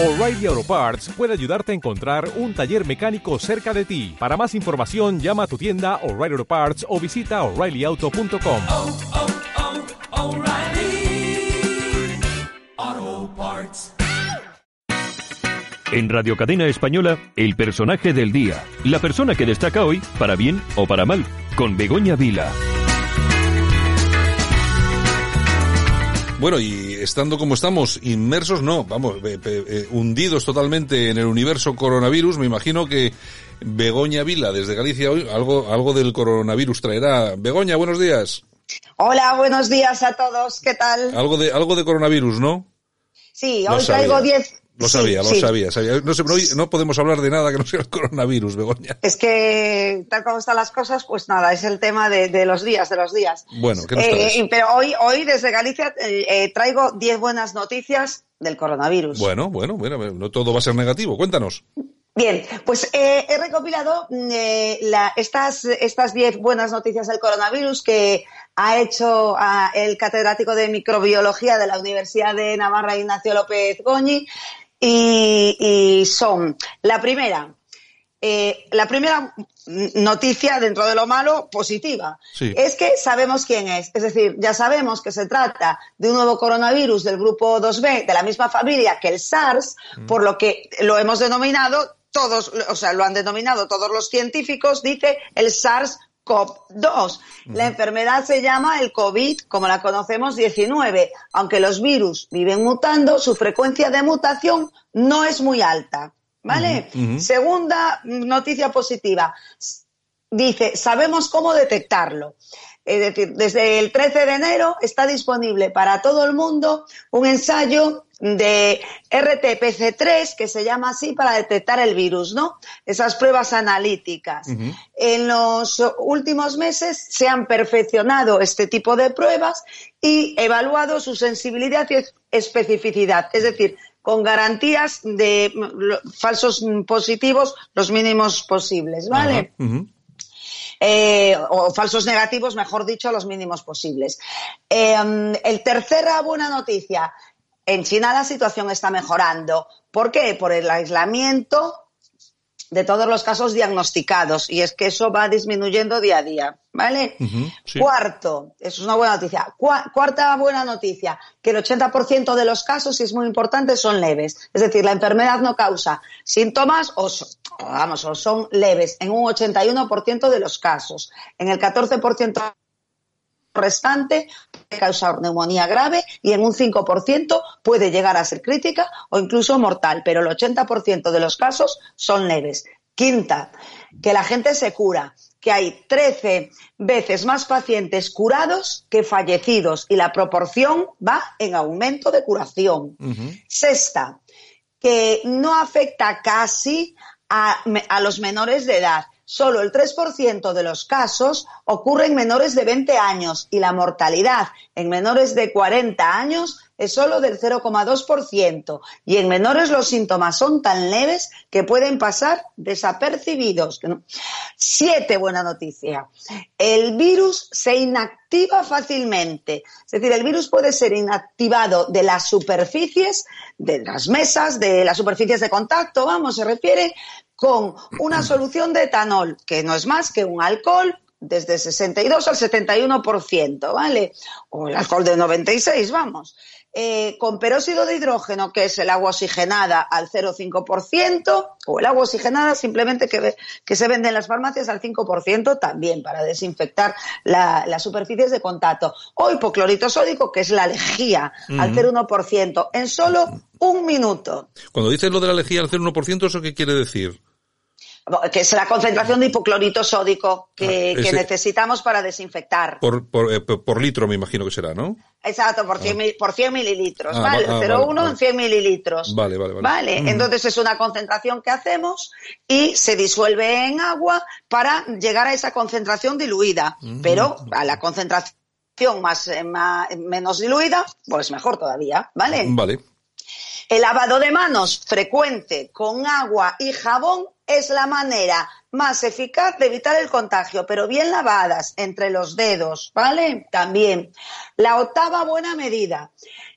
O'Reilly Auto Parts puede ayudarte a encontrar un taller mecánico cerca de ti. Para más información, llama a tu tienda O'Reilly Auto Parts o visita oreillyauto.com. oh, oh, O'Reilly Auto Parts. En Radio Cadena Española, el personaje del día. La persona que destaca hoy, para bien o para mal, con Begoña Vila. Bueno, y estando como estamos, inmersos, no, vamos, eh, eh, hundidos totalmente en el universo coronavirus, me imagino que Begoña Vila, desde Galicia hoy, algo, algo del coronavirus traerá. Begoña, buenos días. Hola, buenos días a todos. ¿Qué tal? Algo de, algo de coronavirus, ¿no? Sí, hoy traigo sabía. 10. Lo Sí, sabía, lo sí. sabía, sabía. No, sé, pero hoy no podemos hablar de nada que no sea el coronavirus, Begoña. Es que, tal como están las cosas, pues nada, es el tema de, de los días, de los días. Bueno, ¿qué nos Eh, pero hoy, hoy desde Galicia eh, eh, traigo 10 buenas noticias del coronavirus. Bueno, bueno, bueno, no todo va a ser negativo. Cuéntanos. Bien, pues eh, he recopilado mm, eh, la- estas estas 10 buenas noticias del coronavirus que ha hecho ah, el catedrático de microbiología de la Universidad de Navarra, Ignacio López Goñi, y, y son la primera. eh, la primera mm, noticia dentro de lo malo positiva Sí. es que sabemos quién es. Es decir, ya sabemos que se trata de un nuevo coronavirus del grupo 2B, de la misma familia que el SARS, por lo que lo hemos denominado todos, o sea, lo han denominado todos los científicos, dice el SARS-CoV-2. La enfermedad se llama el COVID, como la conocemos, 19. Aunque los virus viven mutando, su frecuencia de mutación no es muy alta. ¿Vale? Segunda noticia positiva dice, sabemos cómo detectarlo. Es decir, desde el 13 de enero está disponible para todo el mundo un ensayo de RT-PC3, que se llama así para detectar el virus, ¿no? Esas pruebas analíticas. En los últimos meses se han perfeccionado este tipo de pruebas y evaluado su sensibilidad y es- especificidad. Es decir, con garantías de mm, falsos positivos los mínimos posibles, ¿vale? Eh, o falsos negativos, mejor dicho, los mínimos posibles. Eh, el tercera buena noticia, en China la situación está mejorando. ¿Por qué? Por el aislamiento de todos los casos diagnosticados y es que eso va disminuyendo día a día, ¿vale? Sí. Cuarto, eso es una buena noticia. Cua- cuarta buena noticia, que el 80% de los casos, y es muy importante, son leves. Es decir, la enfermedad no causa síntomas o, vamos, o son leves en un 81% de los casos. En el 14% restante causar neumonía grave y en un 5% puede llegar a ser crítica o incluso mortal, pero el 80% de los casos son leves. Quinta, que la gente se cura, que hay 13 veces más pacientes curados que fallecidos y la proporción va en aumento de curación. Sexta, que no afecta casi a, a los menores de edad. Solo el 3% de los casos ocurre en menores de 20 años y la mortalidad en menores de 40 años es solo del 0,2%. Y en menores los síntomas son tan leves que pueden pasar desapercibidos. Siete, buena noticia. El virus se inactiva fácilmente. Es decir, el virus puede ser inactivado de las superficies, de las mesas, de las superficies de contacto, vamos, se refiere con una solución de etanol, que no es más que un alcohol desde 62 al 71%, ¿vale? O el alcohol de 96, vamos. Eh, con peróxido de hidrógeno, que es el agua oxigenada al 0,5%, o el agua oxigenada simplemente que, ve- que se vende en las farmacias al 5% también para desinfectar la- las superficies de contacto. O hipoclorito sódico, que es la lejía, al 0,1%, en solo un minuto. Cuando dices lo de la lejía al 0,1%, ¿eso qué quiere decir? Que es la concentración de hipoclorito sódico que, Ah, que necesitamos para desinfectar. Por, por, eh, por- por litro, me imagino que será, ¿no? Exacto, por 100, mil- por 100 mililitros, Ah, ¿vale? va- ah, 0,1 vale, vale. en 100 mililitros. Vale, vale, vale. Mm. entonces es una concentración que hacemos y se disuelve en agua para llegar a esa concentración diluida. Mm. Pero a la concentración más, eh, más- menos diluida, pues mejor todavía, ¿vale? Vale. El lavado de manos frecuente con agua y jabón es la manera más eficaz de evitar el contagio, pero bien lavadas entre los dedos, ¿vale? También. La octava buena medida.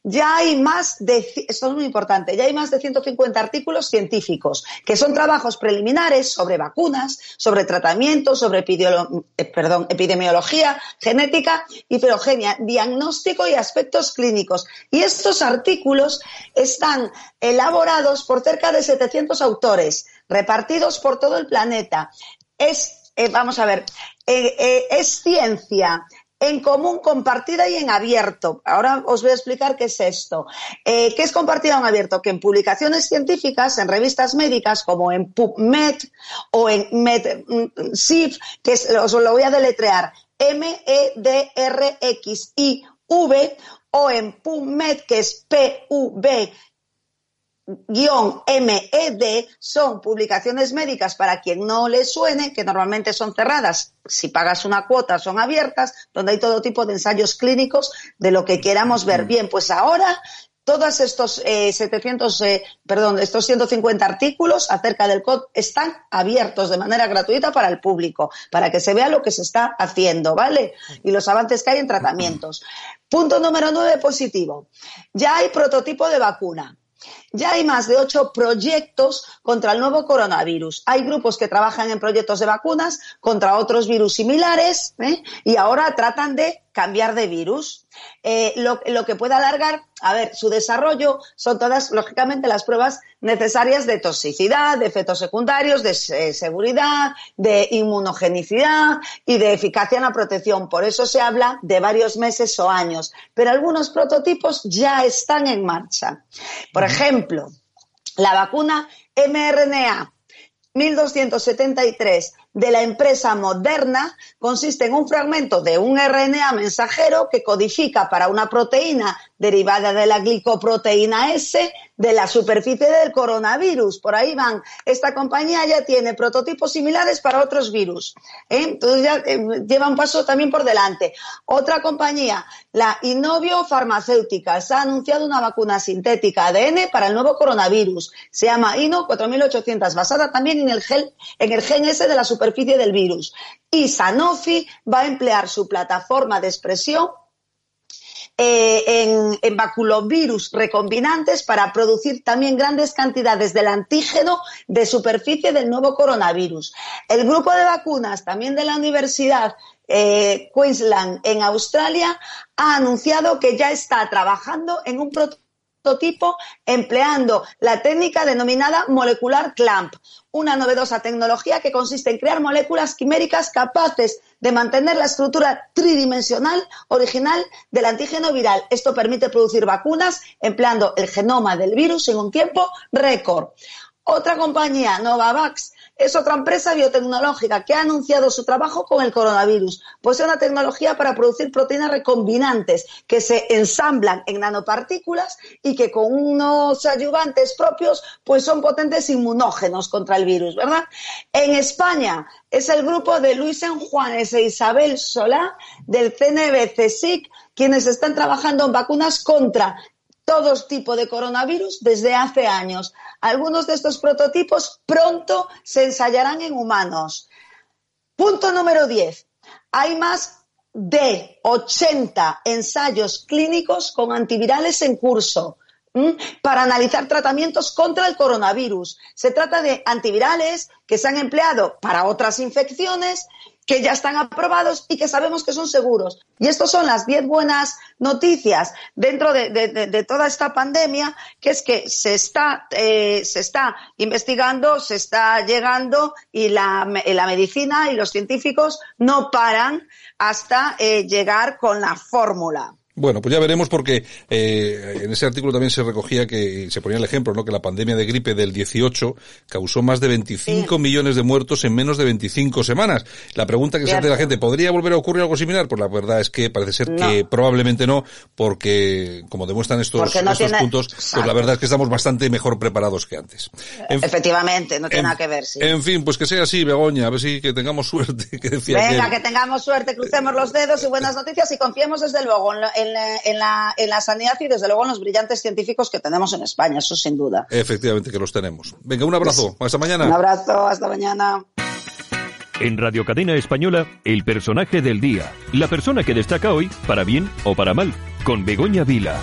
ya hay más de, esto es muy importante, ya hay más de 150 artículos científicos, que son trabajos preliminares sobre vacunas, sobre tratamientos, sobre eh, perdón, epidemiología, genética y diagnóstico y aspectos clínicos. Y estos artículos están elaborados por cerca de 700 autores, repartidos por todo el planeta. Es, eh, vamos a ver, eh, es ciencia, en común, compartida y en abierto. Ahora os voy a explicar qué es esto. Eh, ¿Qué es compartida en abierto? Que en publicaciones científicas, en revistas médicas como en PubMed o en MedSIV, que os lo voy a deletrear, M-E-D-R-X-I-V, o en PubMed, que es P-U-B MED son publicaciones médicas para quien no le suene, que normalmente son cerradas. Si pagas una cuota, son abiertas, donde hay todo tipo de ensayos clínicos de lo que queramos ver. Bien, pues ahora todos estos 700, eh, eh, perdón, estos 150 artículos acerca del COD están abiertos de manera gratuita para el público, para que se vea lo que se está haciendo, ¿vale? Y los avances que hay en tratamientos. Punto número nueve positivo. Ya hay prototipo de vacuna. Ya hay más de ocho proyectos contra el nuevo coronavirus. Hay grupos que trabajan en proyectos de vacunas contra otros virus similares ¿eh? y ahora tratan de cambiar de virus. Eh, lo, que puede alargar, a ver, su desarrollo son todas, lógicamente, las pruebas necesarias de toxicidad, de efectos secundarios, de seguridad, de inmunogenicidad y de eficacia en la protección. Por eso se habla de varios meses o años. Pero algunos prototipos ya están en marcha. Por ejemplo, la vacuna mRNA 1273 de la empresa Moderna consiste en un fragmento de un RNA mensajero que codifica para una proteína derivada de la glicoproteína S de la superficie del coronavirus. Por ahí van. Esta compañía ya tiene prototipos similares para otros virus. ¿eh? Entonces ya eh, lleva un paso también por delante. Otra compañía, la Innovio Farmacéuticas, ha anunciado una vacuna sintética ADN para el nuevo coronavirus. Se llama INO 4800, basada también en el, gen, en el gen S de la superficie del virus. Y Sanofi va a emplear su plataforma de expresión eh, en, baculovirus recombinantes para producir también grandes cantidades del antígeno de superficie del nuevo coronavirus. El grupo de vacunas también de la Universidad eh, Queensland en Australia ha anunciado que ya está trabajando en un prototipo empleando la técnica denominada molecular clamp, una novedosa tecnología que consiste en crear moléculas quiméricas capaces de mantener la estructura tridimensional original del antígeno viral. Esto permite producir vacunas empleando el genoma del virus en un tiempo récord. Otra compañía, Novavax, es otra empresa biotecnológica que ha anunciado su trabajo con el coronavirus. Posee una tecnología para producir proteínas recombinantes que se ensamblan en nanopartículas y que con unos ayudantes propios pues son potentes inmunógenos contra el virus, ¿verdad? En España es el grupo de Luis Juanes e Isabel Solá del CNBC-SIC quienes están trabajando en vacunas contra todo tipo de coronavirus desde hace años. Algunos de estos prototipos pronto se ensayarán en humanos. Punto número 10. Hay más de 80 ensayos clínicos con antivirales en curso para analizar tratamientos contra el coronavirus. Se trata de antivirales que se han empleado para otras infecciones que ya están aprobados y que sabemos que son seguros. Y estas son las diez buenas noticias dentro de, toda esta pandemia, que es que se está, eh, se está investigando, se está llegando y la, la, medicina y los científicos no paran hasta eh, llegar con la fórmula. Bueno, pues ya veremos porque eh, en ese artículo también se recogía que se ponía el ejemplo, ¿no? Que la pandemia de gripe del 18 causó más de 25 millones de muertos en menos de 25 semanas. La pregunta que se hace la gente, ¿podría volver a ocurrir algo similar? Pues la verdad es que parece ser que probablemente no, porque como demuestran estos, estos puntos, pues la verdad es que estamos bastante mejor preparados que antes. Efectivamente, no tiene nada que ver, sí. En fin, pues que sea así, Begoña, a ver si que tengamos suerte. Que decía Venga, que, tengamos suerte, crucemos los dedos y buenas noticias y confiemos desde luego en, en en, la, en la sanidad y desde luego en los brillantes científicos que tenemos en España, eso sin duda. Efectivamente que los tenemos. Venga, un abrazo. Hasta mañana. Un abrazo. Hasta mañana. En Radio Cadena Española, el personaje del día. La persona que destaca hoy, para bien o para mal, con Begoña Vila.